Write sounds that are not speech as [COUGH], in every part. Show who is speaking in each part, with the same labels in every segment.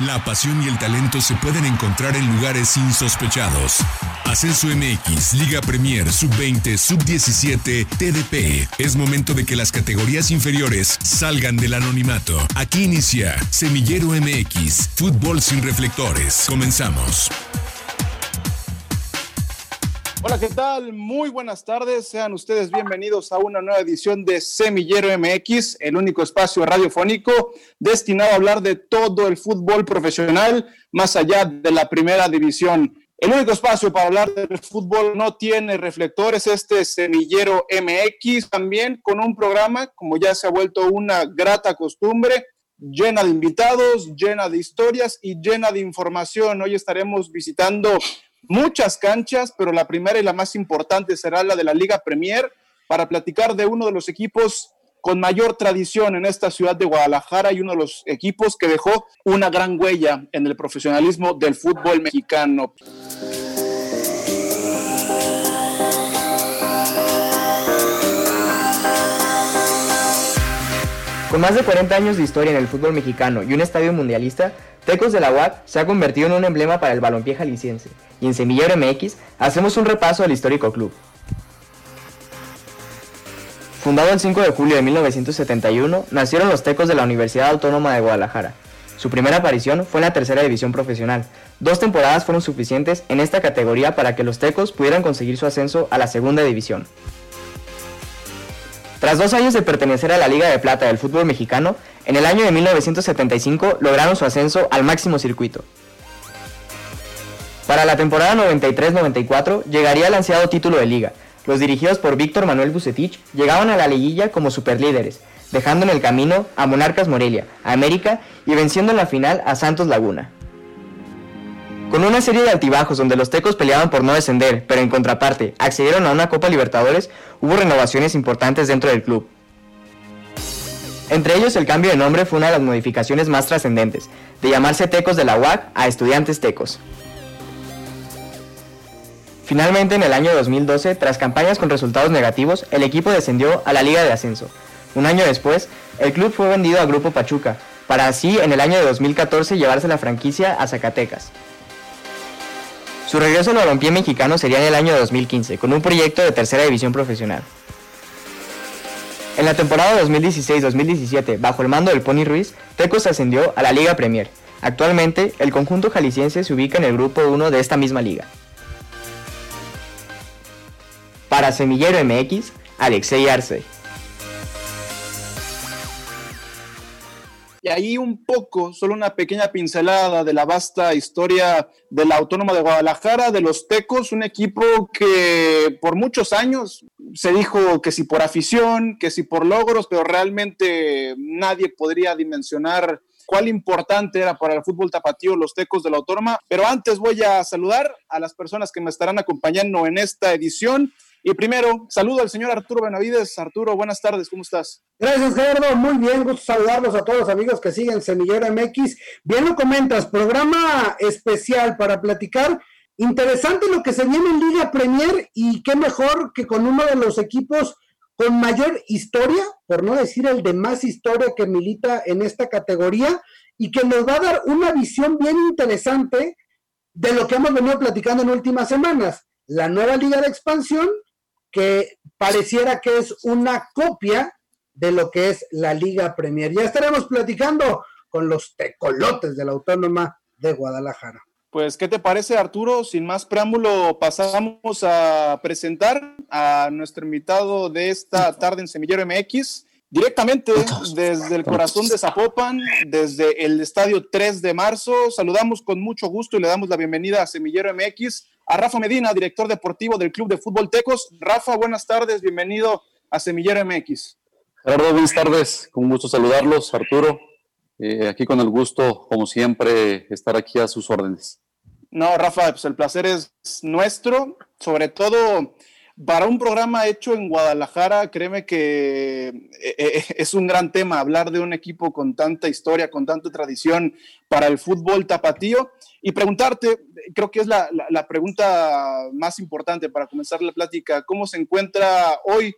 Speaker 1: La pasión y el talento se pueden encontrar en lugares insospechados. Ascenso MX, Liga Premier, Sub-20, Sub-17, TDP. Es momento de que las categorías inferiores salgan del anonimato. Aquí inicia Semillero MX, Fútbol sin reflectores. Comenzamos.
Speaker 2: Hola, ¿qué tal? Muy buenas tardes. Sean ustedes bienvenidos a una nueva edición de Semillero MX, el único espacio radiofónico destinado a hablar de todo el fútbol profesional, más allá de la primera división. El único espacio para hablar del fútbol no tiene reflectores, este Semillero MX, también con un programa, como ya se ha vuelto una grata costumbre, llena de invitados, llena de historias y llena de información. Hoy estaremos visitando muchas canchas, pero la primera y la más importante será la de la Liga Premier para platicar de uno de los equipos con mayor tradición en esta ciudad de Guadalajara y uno de los equipos que dejó una gran huella en el profesionalismo del fútbol mexicano.
Speaker 3: Con más de 40 años de historia en el fútbol mexicano y un estadio mundialista, Tecos de la UAC se ha convertido en un emblema para el balompié jalisciense, y en Semillero MX hacemos un repaso al histórico club. Fundado el 5 de julio de 1971, nacieron los Tecos de la Universidad Autónoma de Guadalajara. Su primera aparición fue en la tercera división profesional. Dos temporadas fueron suficientes en esta categoría para que los Tecos pudieran conseguir su ascenso a la segunda división. Tras dos años de pertenecer a la Liga de Plata del fútbol mexicano, en el año de 1975 lograron su ascenso al máximo circuito. Para la temporada 93-94 llegaría el ansiado título de liga. Los dirigidos por Víctor Manuel Bucetich llegaban a la liguilla como superlíderes, dejando en el camino a Monarcas Morelia, a América y venciendo en la final a Santos Laguna. Con una serie de altibajos donde los tecos peleaban por no descender, pero en contraparte accedieron a una Copa Libertadores, hubo renovaciones importantes dentro del club. Entre ellos el cambio de nombre fue una de las modificaciones más trascendentes, de llamarse Tecos de la UAC a Estudiantes Tecos. Finalmente, en el año 2012, tras campañas con resultados negativos, el equipo descendió a la Liga de Ascenso. Un año después, el club fue vendido al Grupo Pachuca, para así en el año de 2014 llevarse la franquicia a Zacatecas. Su regreso al balompié mexicano sería en el año 2015, con un proyecto de tercera división profesional. En la temporada 2016-2017, bajo el mando del Pony Ruiz, Tecos ascendió a la Liga Premier. Actualmente, el conjunto jalisciense se ubica en el grupo 1 de esta misma liga. Para Semillero MX, Alexei Arce.
Speaker 2: Y ahí un poco, solo una pequeña pincelada de la vasta historia de la Autónoma de Guadalajara, de los Tecos, un equipo que por muchos años se dijo que si por afición, que si por logros, pero realmente nadie podría dimensionar cuál importante era para el fútbol tapatío los tecos de la autónoma. Pero antes voy a saludar a las personas que me estarán acompañando en esta edición. Y primero, saludo al señor Arturo Benavides. Arturo, buenas tardes, ¿cómo estás?
Speaker 4: Gracias, Gerardo. Muy bien, gusto saludarlos a todos los amigos que siguen Semillero MX. Bien lo comentas, programa especial para platicar. Interesante lo que se viene en Liga Premier y qué mejor que con uno de los equipos con mayor historia, por no decir el de más historia que milita en esta categoría y que nos va a dar una visión bien interesante de lo que hemos venido platicando en últimas semanas. La nueva liga de expansión que pareciera que es una copia de lo que es la Liga Premier. Ya estaremos platicando con los tecolotes de la Autónoma de Guadalajara.
Speaker 2: Pues, ¿qué te parece, Arturo? Sin más preámbulo, pasamos a presentar a nuestro invitado de esta tarde en Semillero MX, directamente desde el corazón de Zapopan, desde el estadio 3 de marzo. Saludamos con mucho gusto y le damos la bienvenida a Semillero MX a Rafa Medina, director deportivo del Club de Fútbol Tecos. Rafa, buenas tardes, bienvenido a Semillero MX.
Speaker 5: Gerardo, buenas tardes, con gusto saludarlos, Arturo. Eh, aquí con el gusto, como siempre, estar aquí a sus órdenes.
Speaker 2: No, Rafa, pues el placer es nuestro, sobre todo para un programa hecho en Guadalajara, créeme que eh, eh, es un gran tema hablar de un equipo con tanta historia, con tanta tradición para el fútbol tapatío y preguntarte, creo que es la, pregunta más importante para comenzar la plática, ¿cómo se encuentra hoy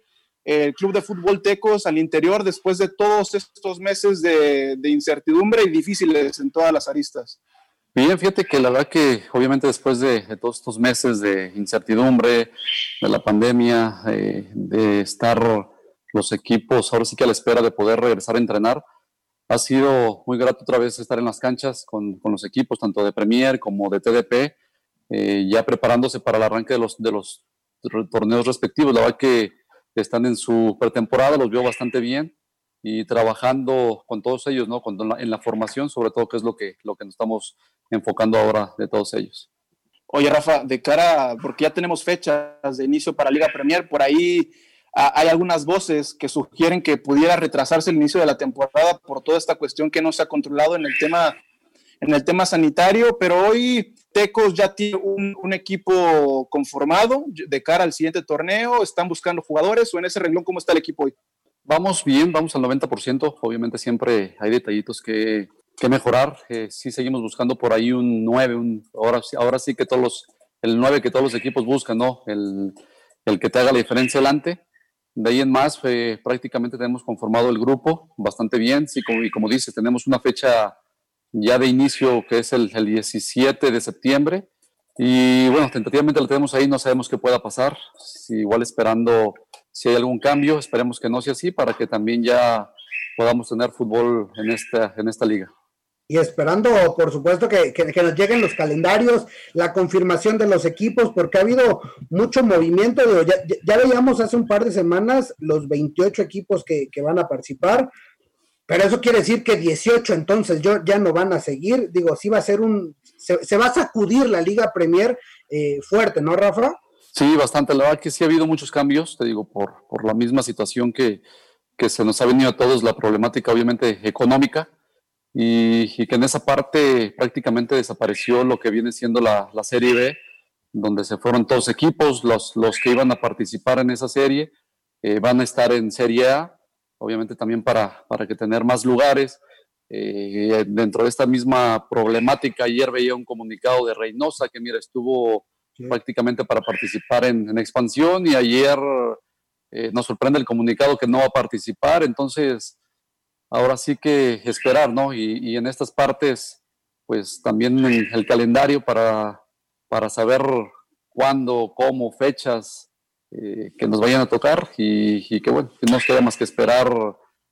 Speaker 2: el Club de Fútbol Tecos al interior después de todos estos meses de, incertidumbre y difíciles en todas las aristas?
Speaker 5: Bien, fíjate que la verdad que obviamente después de, todos estos meses de incertidumbre, de la pandemia, eh, de estar los equipos ahora sí que a la espera de poder regresar a entrenar, ha sido muy grato otra vez estar en las canchas con, los equipos, tanto de Premier como de TDP, eh, ya preparándose para el arranque de los, de los torneos respectivos. La verdad que están en su pretemporada, los veo bastante bien y trabajando con todos ellos, ¿no? en la formación, sobre todo, que es lo que, lo que nos estamos enfocando ahora de todos ellos.
Speaker 2: Oye, Rafa, de cara, porque ya tenemos fechas de inicio para Liga Premier, por ahí hay algunas voces que sugieren que pudiera retrasarse el inicio de la temporada por toda esta cuestión que no se ha controlado en el tema, en el tema sanitario, pero hoy Tecos ya tiene un, equipo conformado de cara al siguiente torneo, están buscando jugadores o en ese renglón, ¿cómo está el equipo hoy?
Speaker 5: Vamos bien, vamos al 90%, obviamente siempre hay detallitos que, que mejorar, eh, sí seguimos buscando por ahí un 9, un, ahora, ahora sí que todos los, el 9 que todos los equipos buscan, ¿no? El, el que te haga la diferencia delante. De ahí en más, eh, prácticamente tenemos conformado el grupo bastante bien, sí, como, y como dices, tenemos una fecha ya de inicio, que es el, 17 de septiembre. Y bueno, tentativamente lo tenemos ahí, no sabemos qué pueda pasar. Igual esperando si hay algún cambio, esperemos que no sea así para que también ya podamos tener fútbol en esta, en esta liga.
Speaker 4: Y esperando, por supuesto, que, que, nos lleguen los calendarios, la confirmación de los equipos, porque ha habido mucho movimiento. Ya, ya, veíamos hace un par de semanas los 28 equipos que, que van a participar. Pero eso quiere decir que 18 entonces yo, ya no van a seguir. Digo, sí va a ser un. Se, va a sacudir la Liga Premier eh, fuerte, ¿no, Rafa?
Speaker 5: Sí, bastante. La verdad que sí ha habido muchos cambios, te digo, por, por la misma situación que, que se nos ha venido a todos, la problemática obviamente económica, y, y, que en esa parte prácticamente desapareció lo que viene siendo la, la Serie B, donde se fueron todos equipos, los, los que iban a participar en esa serie eh, van a estar en Serie A obviamente también para, para que tener más lugares. Eh, dentro de esta misma problemática, ayer veía un comunicado de Reynosa que, mira, estuvo prácticamente para participar en, expansión y ayer eh, nos sorprende el comunicado que no va a participar, entonces ahora sí que esperar, ¿no? Y, y en estas partes, pues también el calendario para, para saber cuándo, cómo, fechas, eh, que nos vayan a tocar y, que bueno, que no nos queda más que esperar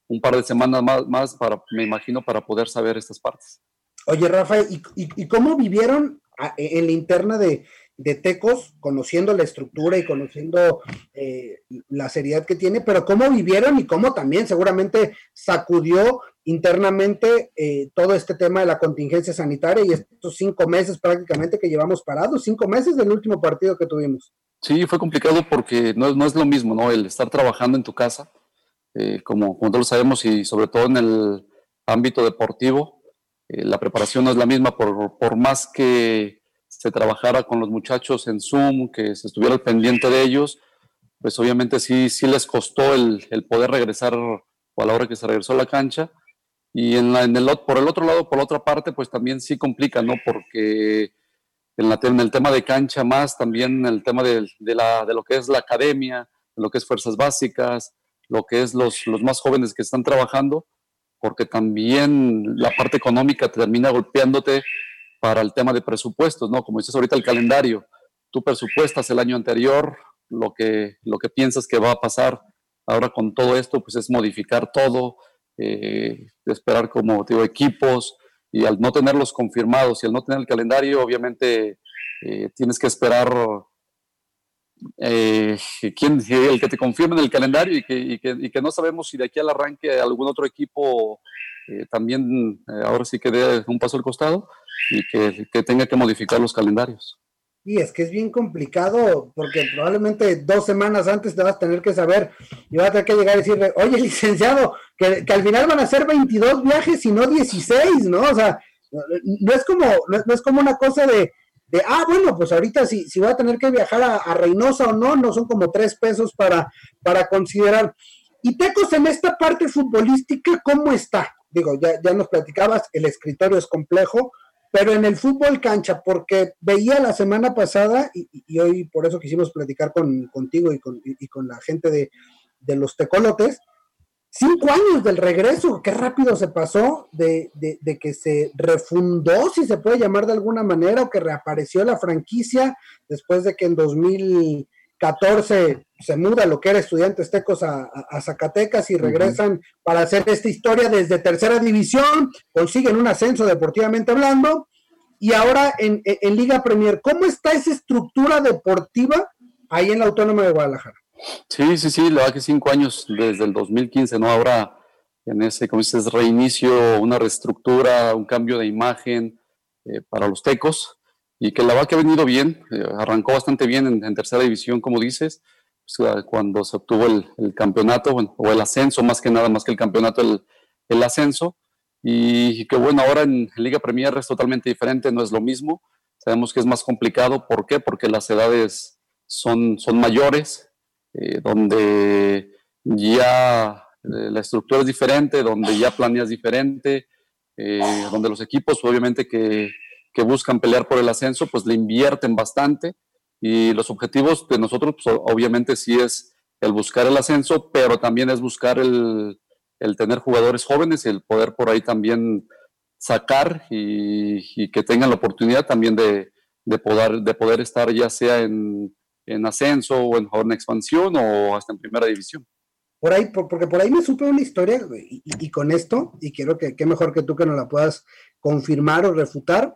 Speaker 5: un par de semanas más, más, para, me imagino, para poder saber estas partes.
Speaker 4: Oye, Rafa, ¿y, cómo vivieron en la interna de, de, Tecos, conociendo la estructura y conociendo eh, la seriedad que tiene, pero cómo vivieron y cómo también seguramente sacudió internamente eh, todo este tema de la contingencia sanitaria y estos cinco meses prácticamente que llevamos parados, cinco meses del último partido que tuvimos?
Speaker 5: Sí, fue complicado porque no, no es lo mismo, ¿no? El estar trabajando en tu casa, eh, como, como todos sabemos, y sobre todo en el ámbito deportivo, eh, la preparación no es la misma por, por, más que se trabajara con los muchachos en Zoom, que se estuviera al pendiente de ellos, pues obviamente sí, sí les costó el, el poder regresar o a la hora que se regresó a la cancha. Y en, la, en el, por el otro lado, por la otra parte, pues también sí complica, ¿no? Porque en, la, en el tema de cancha más, también el tema de, de, la, de lo que es la academia, de lo que es fuerzas básicas, lo que es los, los más jóvenes que están trabajando, porque también la parte económica termina golpeándote para el tema de presupuestos, ¿no? Como dices ahorita el calendario, tú presupuestas el año anterior, lo que, lo que piensas que va a pasar ahora con todo esto, pues es modificar todo, eh, esperar como digo, equipos, y al no tenerlos confirmados y al no tener el calendario, obviamente eh, tienes que esperar eh, quién, el que te confirme en el calendario y que, y, que, y que, no sabemos si de aquí al arranque algún otro equipo eh, también ahora sí que dé un paso al costado y que, que tenga que modificar los calendarios.
Speaker 4: Y es que es bien complicado porque probablemente dos semanas antes te vas a tener que saber y vas a tener que llegar y decirle, oye, [LAUGHS] licenciado, que, al final van a ser 22 viajes y no 16, ¿no? O sea, no es como, no, es como una cosa de, de, ah, bueno, pues ahorita si, si voy a tener que viajar a, Reynosa o no, no son como tres pesos para, para considerar. Y Tecos en esta parte futbolística, ¿cómo está? Digo, ya, ya nos platicabas, el escritorio es complejo, pero en el fútbol cancha, porque veía la semana pasada, y, hoy por eso quisimos platicar con, contigo y con, y con la gente de, de los tecolotes. Cinco años del regreso, qué rápido se pasó de, de, que se refundó, si se puede llamar de alguna manera, o que reapareció la franquicia después de que en 2014 se muda lo que era Estudiantes Tecos a, Zacatecas y regresan para hacer esta historia desde tercera división, consiguen un ascenso deportivamente hablando, y ahora en, en Liga Premier. ¿Cómo está esa estructura deportiva ahí en la Autónoma de Guadalajara?
Speaker 5: Sí, sí, sí, la verdad que cinco años desde el 2015, ¿no? Ahora en ese, como dices, reinicio, una reestructura, un cambio de imagen eh, para los tecos y que la que ha venido bien, eh, arrancó bastante bien en, tercera división, como dices, pues, cuando se obtuvo el, campeonato o el ascenso, más que nada, más que el campeonato, el, el ascenso. Y que bueno, ahora en, Liga Premier es totalmente diferente, no es lo mismo. Sabemos que es más complicado. ¿Por qué? Porque las edades son, son mayores, eh, donde ya eh, la estructura es diferente, donde ya planeas diferente, eh, donde los equipos obviamente que, que, buscan pelear por el ascenso, pues le invierten bastante y los objetivos de nosotros pues, obviamente sí es el buscar el ascenso, pero también es buscar el, el tener jugadores jóvenes y el poder por ahí también sacar y, que tengan la oportunidad también de, de, poder, de poder estar ya sea en, en ascenso o en, expansión o hasta en primera división.
Speaker 4: Por ahí, porque por ahí me supe una historia y, con esto, y quiero que, qué mejor que tú que nos la puedas confirmar o refutar,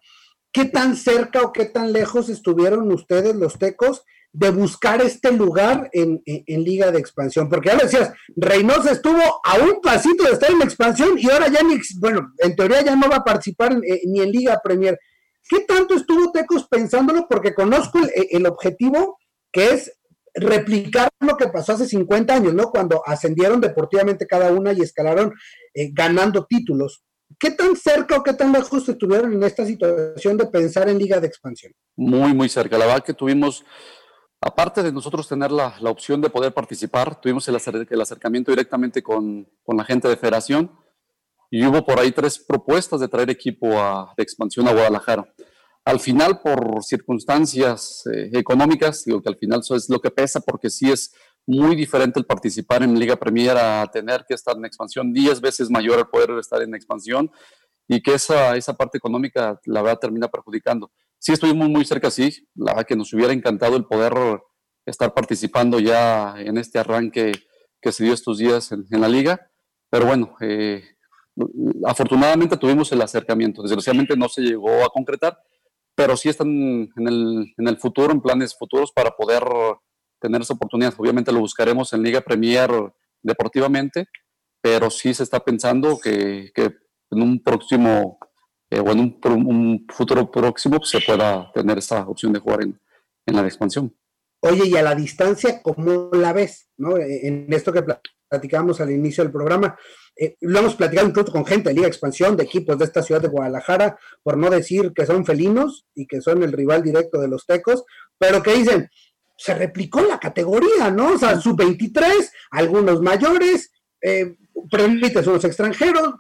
Speaker 4: ¿qué tan cerca o qué tan lejos estuvieron ustedes los tecos de buscar este lugar en, Liga de Expansión? Porque ya lo decías, Reynosa estuvo a un pasito de estar en expansión y ahora ya ni, bueno, en teoría ya no va a participar eh, ni en Liga Premier. ¿Qué tanto estuvo Tecos pensándolo? Porque conozco el objetivo que es replicar lo que pasó hace 50 años, ¿no? Cuando ascendieron deportivamente cada una y escalaron eh, ganando títulos. ¿Qué tan cerca o qué tan lejos estuvieron en esta situación de pensar en liga de expansión?
Speaker 5: Muy, muy cerca. La verdad que tuvimos, aparte de nosotros tener la, la opción de poder participar, tuvimos el, el acercamiento directamente con, con, la gente de federación y hubo por ahí tres propuestas de traer equipo a, de expansión a Guadalajara. Al final, por circunstancias eh, económicas, digo que al final eso es lo que pesa, porque sí es muy diferente el participar en Liga Premier a tener que estar en expansión, 10 veces mayor el poder estar en expansión y que esa, esa parte económica, la verdad, termina perjudicando. Sí estuvimos muy cerca, sí, la verdad que nos hubiera encantado el poder estar participando ya en este arranque que se dio estos días en, la liga, pero bueno, eh, afortunadamente tuvimos el acercamiento, desgraciadamente no se llegó a concretar, pero sí están en el, en el futuro, en planes futuros para poder tener esa oportunidad. Obviamente lo buscaremos en Liga Premier deportivamente, pero sí se está pensando que, que en un próximo eh, o en un, futuro próximo pues, se pueda tener esa opción de jugar en, en la expansión.
Speaker 4: Oye, y a la distancia, ¿cómo la ves? ¿no? En esto que platicamos al inicio del programa, eh, lo hemos platicado incluso con gente de Liga Expansión, de equipos de esta ciudad de Guadalajara, por no decir que son felinos y que son el rival directo de los tecos, pero que dicen, se replicó la categoría, ¿no? O sea, sub-23, algunos mayores, eh, permites unos extranjeros.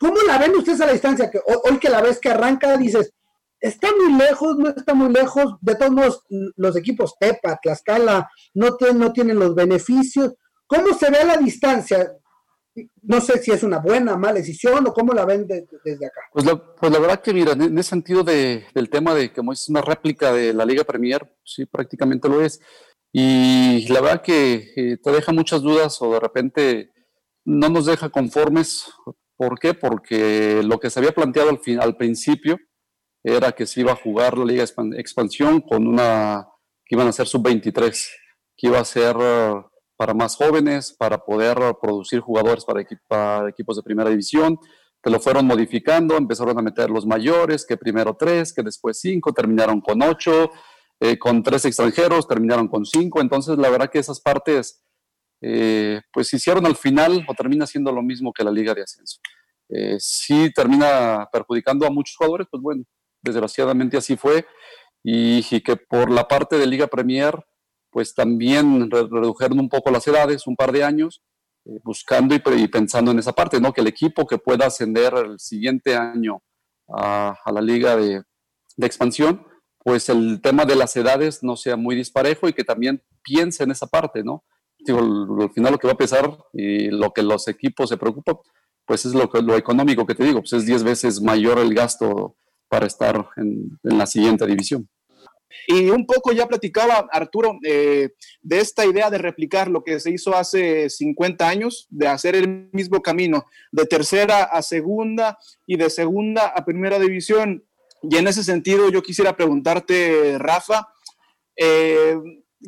Speaker 4: ¿Cómo la ven ustedes a la distancia? Hoy que la ves que arranca, dices, está muy lejos, no está muy lejos. De todos modos, los equipos Tepa, Tlaxcala, no, no tienen los beneficios. ¿Cómo se ve a la distancia? No sé si es una buena, mala decisión o cómo la ven desde acá.
Speaker 5: Pues la, pues la, verdad que, mira, en ese sentido de, del tema de que es una réplica de la Liga Premier, sí, prácticamente lo es. Y la verdad que eh, te deja muchas dudas o de repente no nos deja conformes. ¿Por qué? Porque lo que se había planteado al, fin, al principio era que se iba a jugar la Liga Expansión con una, que iban a ser sub-23, que iba a ser para más jóvenes, para poder producir jugadores para, equipos de primera división. Te lo fueron modificando, empezaron a meter los mayores, que primero tres, que después cinco, terminaron con ocho, eh, con tres extranjeros, terminaron con cinco. Entonces, la verdad que esas partes, eh, pues hicieron al final o termina siendo lo mismo que la liga de ascenso. Eh, si termina perjudicando a muchos jugadores, pues bueno, desgraciadamente así fue. Y que por la parte de Liga Premier, pues también redujeron un poco las edades, un par de años, eh, buscando y, pensando en esa parte, ¿no? Que el equipo que pueda ascender el siguiente año a, la liga de, expansión, pues el tema de las edades no sea muy disparejo y que también piense en esa parte, ¿no? digo, al final lo que va a pesar y lo que los equipos se preocupan, pues es lo, lo económico que te digo, pues es 10 veces mayor el gasto para estar en, la siguiente división.
Speaker 2: Y un poco ya platicaba Arturo eh, de esta idea de replicar lo que se hizo hace 50 años, de hacer el mismo camino, de tercera a segunda y de segunda a primera división. Y en ese sentido yo quisiera preguntarte, Rafa, eh,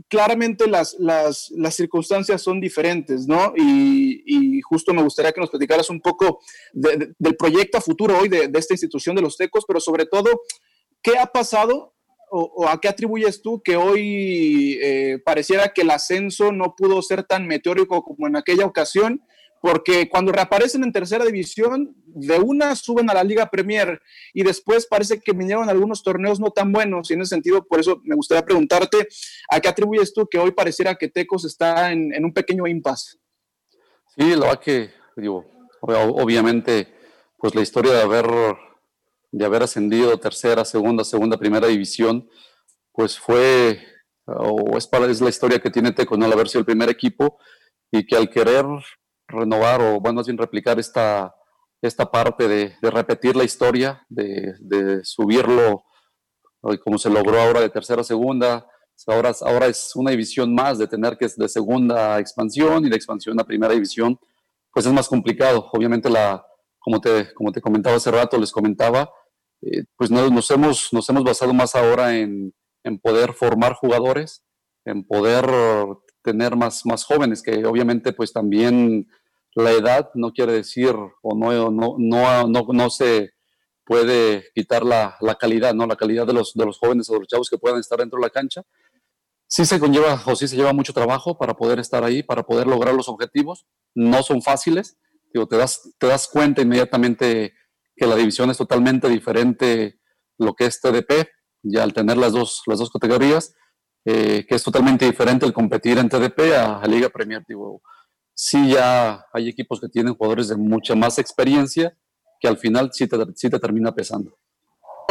Speaker 2: claramente las, las, circunstancias son diferentes, ¿no? Y, justo me gustaría que nos platicaras un poco del proyecto futuro hoy de, esta institución de los Tecos, pero sobre todo, ¿qué ha pasado o, a qué atribuyes tú que hoy eh, pareciera que el ascenso no pudo ser tan meteórico como en aquella ocasión porque cuando reaparecen en tercera división, de una suben a la Liga Premier y después parece que vinieron algunos torneos no tan buenos. Y en ese sentido, por eso me gustaría preguntarte, ¿a qué atribuyes tú que hoy pareciera que Tecos está en, un pequeño impasse?
Speaker 5: Sí, la verdad que, digo, obviamente, pues la historia de haber, de haber ascendido tercera, segunda, segunda, primera división, pues fue, o es, la historia que tiene Tecos, no al haber sido el primer equipo y que al querer renovar o, bueno, más bien replicar esta, esta parte de, repetir la historia, de, subirlo como se logró ahora de tercera a segunda. Ahora, ahora es una división más de tener que es de segunda expansión y de expansión a primera división, pues es más complicado. Obviamente, la, como, te, como te comentaba hace rato, les comentaba, eh, pues nos, hemos, nos hemos basado más ahora en, en poder formar jugadores, en poder tener más, más jóvenes, que obviamente pues también la edad no quiere decir o no, no, no, no, no se puede quitar la, la, calidad, ¿no? La calidad de los, de los jóvenes o de los chavos que puedan estar dentro de la cancha. Sí se conlleva o sí se lleva mucho trabajo para poder estar ahí, para poder lograr los objetivos. No son fáciles. Digo, te das, te das cuenta inmediatamente que la división es totalmente diferente lo que es TDP, ya al tener las dos, las dos categorías, eh, que es totalmente diferente el competir en TDP a, a Liga Premier. Digo, sí ya hay equipos que tienen jugadores de mucha más experiencia que al final sí te, te termina pesando.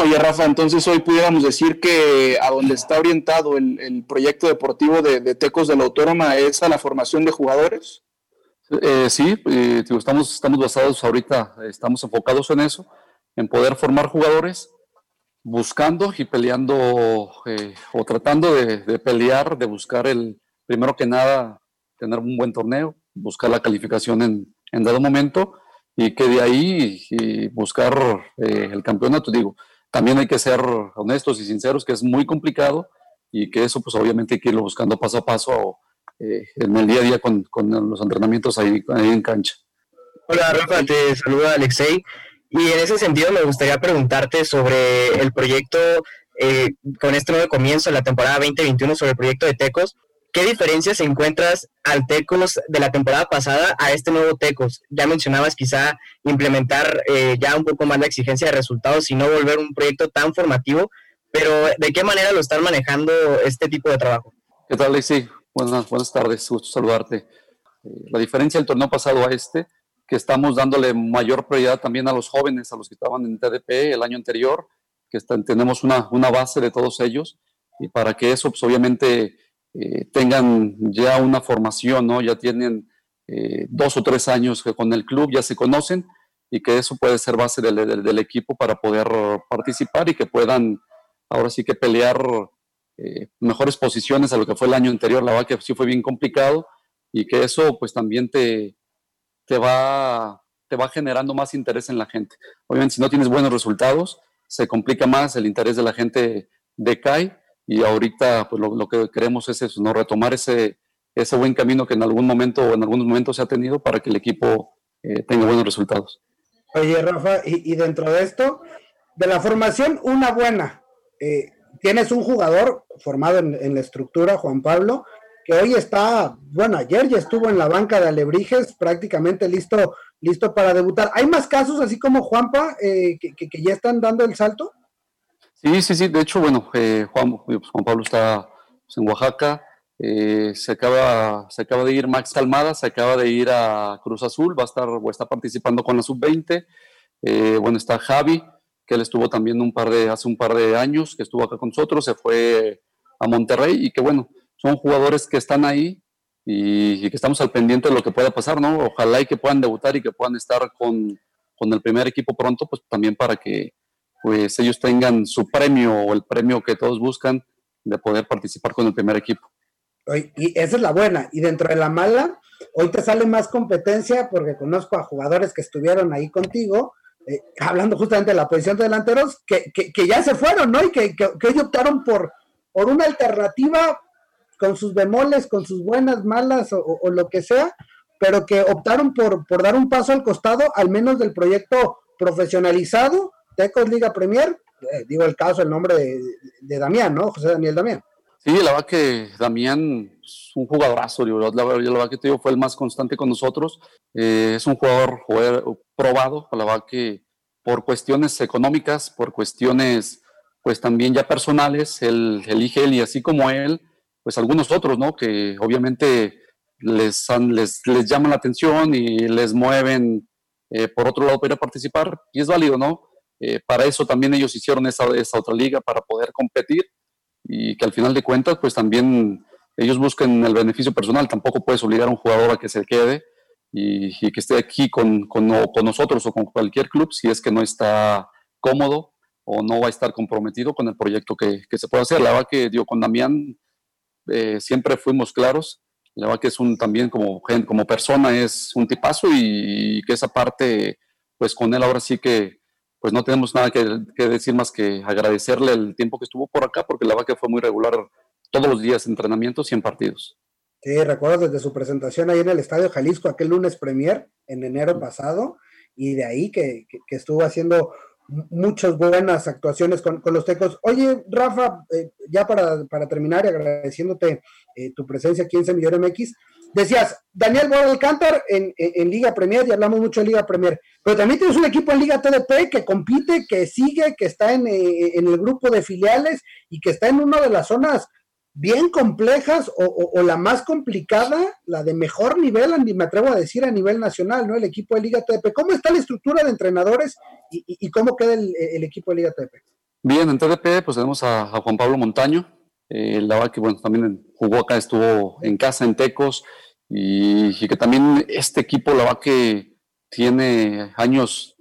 Speaker 2: Oye, Rafa, entonces hoy pudiéramos decir que a donde está orientado el, proyecto deportivo de, Tecos de la Autónoma es a la formación de jugadores.
Speaker 5: Eh, sí, estamos, estamos basados ahorita, estamos enfocados en eso, en poder formar jugadores, buscando y peleando eh, o tratando de, de, pelear, de buscar el, primero que nada, tener un buen torneo, buscar la calificación en, en dado momento y que de ahí buscar eh, el campeonato. Digo, también hay que ser honestos y sinceros, que es muy complicado y que eso pues obviamente hay que irlo buscando paso a paso eh, en el día a día con, con los entrenamientos ahí, ahí, en cancha.
Speaker 3: Hola Rafa, te saluda Alexei y en ese sentido me gustaría preguntarte sobre el proyecto eh, con este nuevo comienzo en la temporada 2021 sobre el proyecto de Tecos. ¿Qué diferencias encuentras al Tecos de la temporada pasada a este nuevo Tecos? Ya mencionabas quizá implementar eh, ya un poco más la exigencia de resultados y no volver un proyecto tan formativo, pero ¿de qué manera lo están manejando este tipo de trabajo?
Speaker 5: ¿Qué tal, Lexi? Buenas, buenas tardes, gusto saludarte. Eh, la diferencia del torneo pasado a este, que estamos dándole mayor prioridad también a los jóvenes, a los que estaban en TDP el año anterior, que tenemos una, una base de todos ellos, y para que eso, pues obviamente eh, tengan ya una formación, ¿no? Ya tienen eh, dos o tres años con el club, ya se conocen y que eso puede ser base del, equipo para poder participar y que puedan ahora sí que pelear eh, mejores posiciones a lo que fue el año anterior. La verdad que sí fue bien complicado y que eso pues también te, te, va, te va generando más interés en la gente. Obviamente si no tienes buenos resultados, se complica más, el interés de la gente decae y ahorita pues lo, que queremos es eso, ¿no? retomar ese, ese buen camino que en algún momento o en algunos momentos se ha tenido para que el equipo eh, tenga buenos resultados.
Speaker 4: Oye, Rafa, y, dentro de esto, de la formación, una buena. Eh, tienes un jugador formado en, la estructura, Juan Pablo, que hoy está, bueno, ayer ya estuvo en la banca de Alebrijes, prácticamente listo, listo para debutar. ¿Hay más casos así como Juanpa eh, que, que, ya están dando el salto?
Speaker 5: Sí, sí, sí. De hecho, bueno, eh, Juan, pues, Juan Pablo está pues, en Oaxaca. Eh, se, acaba, se acaba de ir Max Calmada, se acaba de ir a Cruz Azul, va a estar, o está participando con la sub-20. Eh, bueno, está Javi, que él estuvo también un par de, hace un par de años, que estuvo acá con nosotros, se fue a Monterrey y que bueno, son jugadores que están ahí y, que estamos al pendiente de lo que pueda pasar, ¿no? Ojalá y que puedan debutar y que puedan estar con, con el primer equipo pronto, pues también para que pues ellos tengan su premio o el premio que todos buscan de poder participar con el primer equipo.
Speaker 4: Y esa es la buena. Y dentro de la mala, hoy te sale más competencia porque conozco a jugadores que estuvieron ahí contigo, eh, hablando justamente de la posición de delanteros, que, que, ya se fueron, ¿no? Y que, que, hoy optaron por, por una alternativa con sus bemoles, con sus buenas, malas o, lo que sea, pero que optaron por, por dar un paso al costado, al menos del proyecto profesionalizado, Tecos Liga Premier, eh, digo el caso, el nombre de, de Damián, ¿no? José Daniel Damián.
Speaker 5: Sí, la verdad que Damián es un jugadorazo, la, la, verdad que te digo, fue el más constante con nosotros. Eh, es un jugador, probado, la verdad que por cuestiones económicas, por cuestiones pues también ya personales, él elige él y así como él, pues algunos otros, ¿no? Que obviamente les, les, les llaman la atención y les mueven eh, por otro lado para ir a participar y es válido, ¿no? Eh, para eso también ellos hicieron esa, esa otra liga, para poder competir y que al final de cuentas, pues también ellos busquen el beneficio personal. Tampoco puedes obligar a un jugador a que se quede y, que esté aquí con, con, nosotros o con cualquier club si es que no está cómodo o no va a estar comprometido con el proyecto que, que se puede hacer. La verdad que, digo, con Damián eh, siempre fuimos claros. La verdad que es un también como, como persona es un tipazo y que esa parte, pues con él ahora sí que pues no tenemos nada que, decir más que agradecerle el tiempo que estuvo por acá, porque la vaca fue muy regular todos los días, entrenamientos y en partidos.
Speaker 4: Sí, recuerdo desde su presentación ahí en el Estadio Jalisco, aquel lunes premier en enero pasado, y de ahí que, estuvo haciendo muchas buenas actuaciones con, los tecos. Oye, Rafa, eh, ya para, terminar y agradeciéndote eh, tu presencia aquí en Semillero MX, decías, Daniel Borel en, en, Liga Premier, y hablamos mucho de Liga Premier, pero también tienes un equipo en Liga TDP que compite, que sigue, que está en, eh, el grupo de filiales y que está en una de las zonas bien complejas o, la más complicada, la de mejor nivel, me atrevo a decir, a nivel nacional, ¿no? El equipo de Liga TDP. ¿Cómo está la estructura de entrenadores y, cómo queda el, equipo de Liga TDP?
Speaker 5: Bien, en TDP pues tenemos a Juan Pablo Montaño, eh, la verdad que bueno, también jugó acá, estuvo en casa en Tecos y, que también este equipo, la verdad que tiene años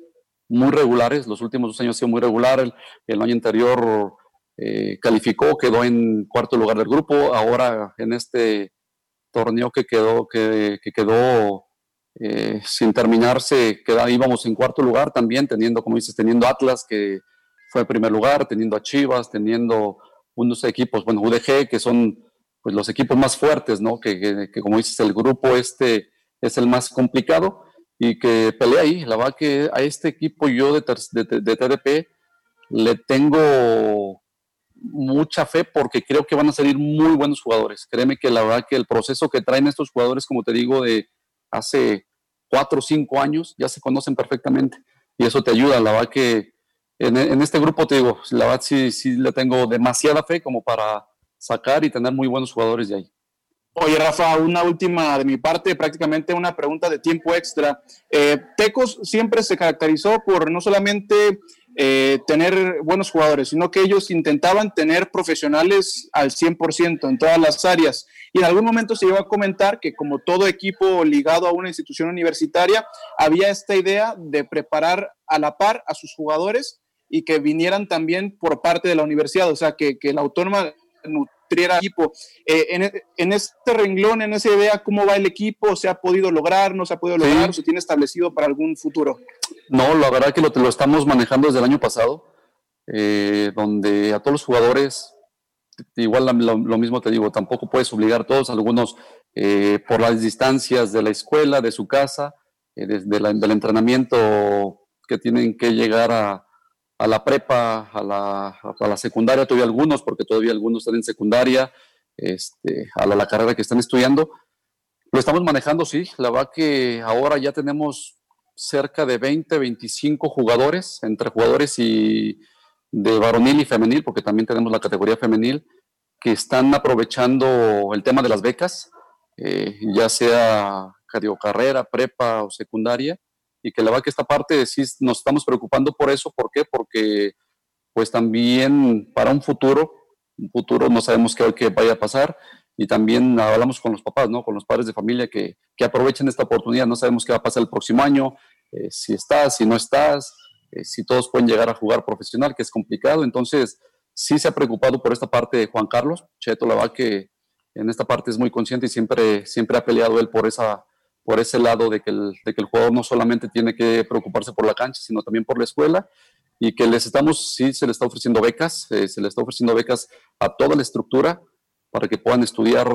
Speaker 5: muy regulares, los últimos dos años ha sido muy regular, el, año anterior eh, calificó, quedó en cuarto lugar del grupo, ahora en este torneo que quedó, que, quedó eh, sin terminarse, queda, íbamos en cuarto lugar también, teniendo, como dices, teniendo Atlas, que fue primer lugar, teniendo a Chivas, teniendo unos equipos, bueno, UDG, que son pues, los equipos más fuertes, ¿no? Que, como dices, el grupo este es el más complicado y que pelea ahí. La verdad que a este equipo yo de, de, TDP le tengo mucha fe porque creo que van a salir muy buenos jugadores. Créeme que la verdad que el proceso que traen estos jugadores, como te digo, de hace cuatro o cinco años, ya se conocen perfectamente y eso te ayuda. La verdad que en, este grupo, te digo, la verdad sí, sí le tengo demasiada fe como para sacar y tener muy buenos jugadores de ahí.
Speaker 2: Oye, Rafa, una última de mi parte, prácticamente una pregunta de tiempo extra. Eh, Tecos siempre se caracterizó por no solamente eh, tener buenos jugadores, sino que ellos intentaban tener profesionales al 100% en todas las áreas. Y en algún momento se llegó a comentar que como todo equipo ligado a una institución universitaria, había esta idea de preparar a la par a sus jugadores y que vinieran también por parte de la universidad, o sea, que, que la autónoma nutriera equipo. Eh, en, en, este renglón, en esa idea, ¿cómo va el equipo? ¿Se ha podido lograr? ¿No se ha podido lograr? ¿Se tiene establecido para algún futuro?
Speaker 5: No, la verdad que lo, lo estamos manejando desde el año pasado, eh, donde a todos los jugadores, igual lo, mismo te digo, tampoco puedes obligar a todos, algunos eh, por las distancias de la escuela, de su casa, desde del entrenamiento que tienen que llegar a, a la prepa, a la, a la, secundaria, todavía algunos, porque todavía algunos están en secundaria, este, a la, carrera que están estudiando. Lo estamos manejando, sí. La verdad que ahora ya tenemos cerca de 20, 25 jugadores, entre jugadores y de varonil y femenil, porque también tenemos la categoría femenil, que están aprovechando el tema de las becas, eh, ya sea carrera, prepa o secundaria y que la que esta parte sí nos estamos preocupando por eso. ¿Por qué? Porque pues también para un futuro, un futuro no sabemos qué, qué vaya a pasar y también hablamos con los papás, ¿no? Con los padres de familia que, que aprovechen esta oportunidad. No sabemos qué va a pasar el próximo año, eh, si estás, si no estás, eh, si todos pueden llegar a jugar profesional, que es complicado. Entonces, sí se ha preocupado por esta parte de Juan Carlos. Cheto, la verdad que en esta parte es muy consciente y siempre, siempre ha peleado él por, esa, por ese lado de que, el, de que el jugador no solamente tiene que preocuparse por la cancha, sino también por la escuela y que les estamos, sí, se le está ofreciendo becas, eh, se le está ofreciendo becas a toda la estructura para que puedan estudiar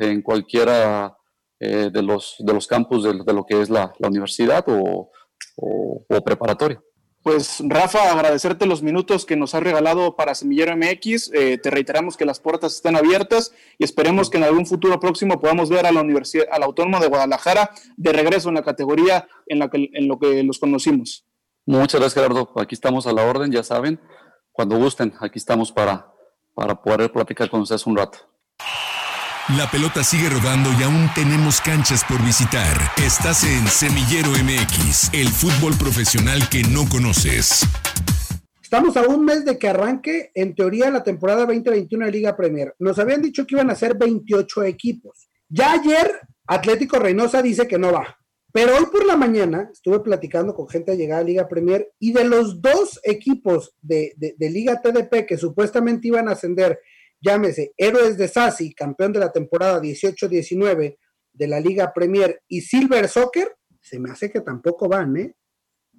Speaker 5: en cualquiera eh, de, los, de los campus de, lo que es la, universidad o, o, preparatoria.
Speaker 2: Pues Rafa, agradecerte los minutos que nos has regalado para Semillero MX. Eh, te reiteramos que las puertas están abiertas y esperemos que en algún futuro próximo podamos ver a la Universidad, a la Autónoma de Guadalajara de regreso en la categoría en, la que, en lo que los conocimos.
Speaker 5: Muchas gracias, Gerardo. Aquí estamos a la orden, ya saben. Cuando gusten, aquí estamos para, para poder platicar con ustedes un rato.
Speaker 1: La pelota sigue rodando y aún tenemos canchas por visitar. Estás en Semillero MX, el fútbol profesional que no conoces.
Speaker 4: Estamos a un mes de que arranque, en teoría, la temporada 2021 de Liga Premier. Nos habían dicho que iban a ser 28 equipos. Ya ayer, Atlético Reynosa dice que no va. Pero hoy por la mañana estuve platicando con gente a llegar a Liga Premier y de los dos equipos de, de Liga TDP que supuestamente iban a ascender llámese Héroes de Sassi, campeón de la temporada 18-19 de la Liga Premier, y Silver Soccer, se me hace que tampoco van, ¿eh?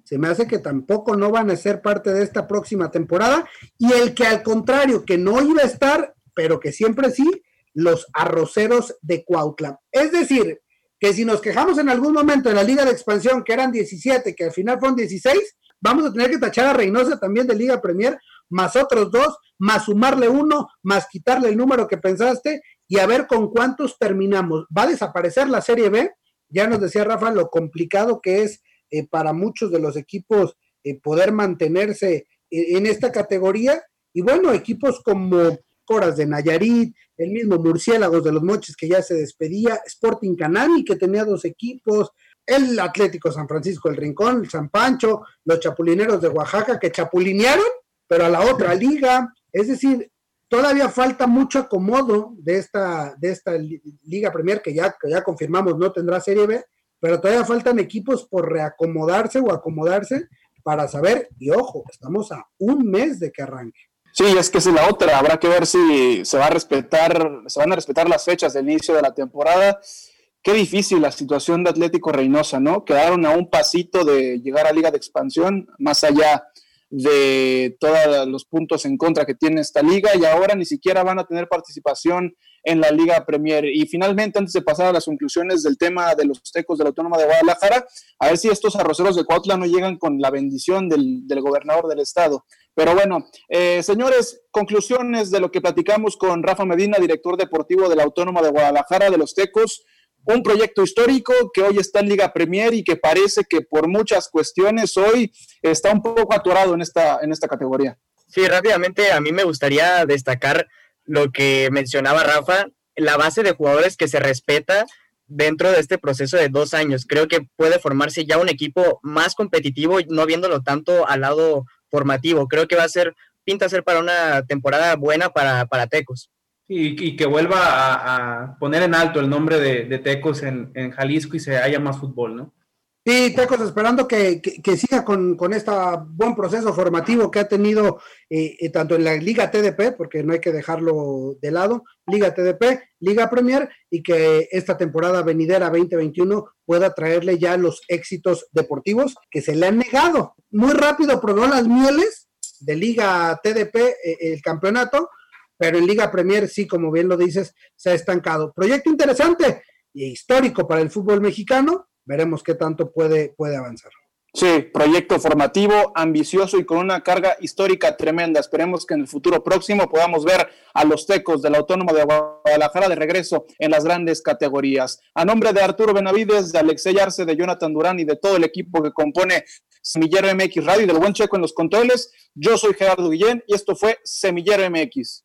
Speaker 4: Se me hace que tampoco no van a ser parte de esta próxima temporada. Y el que al contrario, que no iba a estar, pero que siempre sí, los arroceros de Cuautla. Es decir, que si nos quejamos en algún momento de la Liga de Expansión, que eran 17, que al final fueron 16, vamos a tener que tachar a Reynosa también de Liga Premier, más otros dos, más sumarle uno, más quitarle el número que pensaste y a ver con cuántos terminamos. Va a desaparecer la Serie B, ya nos decía Rafa lo complicado que es eh, para muchos de los equipos eh, poder mantenerse eh, en esta categoría y bueno, equipos como Coras de Nayarit, el mismo Murciélagos de los Moches que ya se despedía, Sporting Canani que tenía dos equipos, el Atlético San Francisco el Rincón, el San Pancho, los Chapulineros de Oaxaca que chapulinearon, pero a la otra liga. Es decir, todavía falta mucho acomodo de esta, de esta Liga Premier que ya, que ya confirmamos no tendrá Serie B, pero todavía faltan equipos por reacomodarse o acomodarse para saber, y ojo, estamos a un mes de que arranque.
Speaker 2: Sí, es que es la otra, habrá que ver si se va a respetar, se van a respetar las fechas del inicio de la temporada qué difícil la situación de Atlético Reynosa, ¿no? Quedaron a un pasito de llegar a Liga de Expansión, más allá de todos los puntos en contra que tiene esta liga y ahora ni siquiera van a tener participación en la Liga Premier. Y finalmente, antes de pasar a las conclusiones del tema de los tecos de la Autónoma de Guadalajara, a ver si estos arroceros de Cuautla no llegan con la bendición del, gobernador del estado. Pero bueno, eh, señores, conclusiones de lo que platicamos con Rafa Medina, director deportivo de la Autónoma de Guadalajara de los Tecos un proyecto histórico que hoy está en Liga Premier y que parece que por muchas cuestiones hoy está un poco atorado en esta, en esta categoría.
Speaker 3: Sí, rápidamente a mí me gustaría destacar lo que mencionaba Rafa, la base de jugadores que se respeta dentro de este proceso de dos años. Creo que puede formarse ya un equipo más competitivo, no viéndolo tanto al lado formativo. Creo que va a ser, pinta ser para una temporada buena para, para Tecos
Speaker 6: y, que vuelva a, poner en alto el nombre de, Tecos en, Jalisco y se haya más fútbol, ¿no?
Speaker 4: Sí, Tecos esperando que, siga con, con este buen proceso formativo que ha tenido eh, eh, tanto en la Liga TDP, porque no hay que dejarlo de lado, Liga TDP, Liga Premier, y que esta temporada venidera 2021 pueda traerle ya los éxitos deportivos que se le han negado. Muy rápido probó las mieles de Liga TDP, eh, el campeonato, pero en Liga Premier sí, como bien lo dices, se ha estancado. Proyecto interesante y histórico para el fútbol mexicano, veremos qué tanto puede, puede avanzar.
Speaker 2: Sí, proyecto formativo, ambicioso y con una carga histórica tremenda. Esperemos que en el futuro próximo podamos ver a los tecos de la Autónoma de Guadalajara de regreso en las grandes categorías. A nombre de Arturo Benavides, de Alexey Arce, de Jonathan Durán y de todo el equipo que compone Semillero MX Radio y del buen checo en los controles, yo soy Gerardo Guillén y esto fue Semillero MX.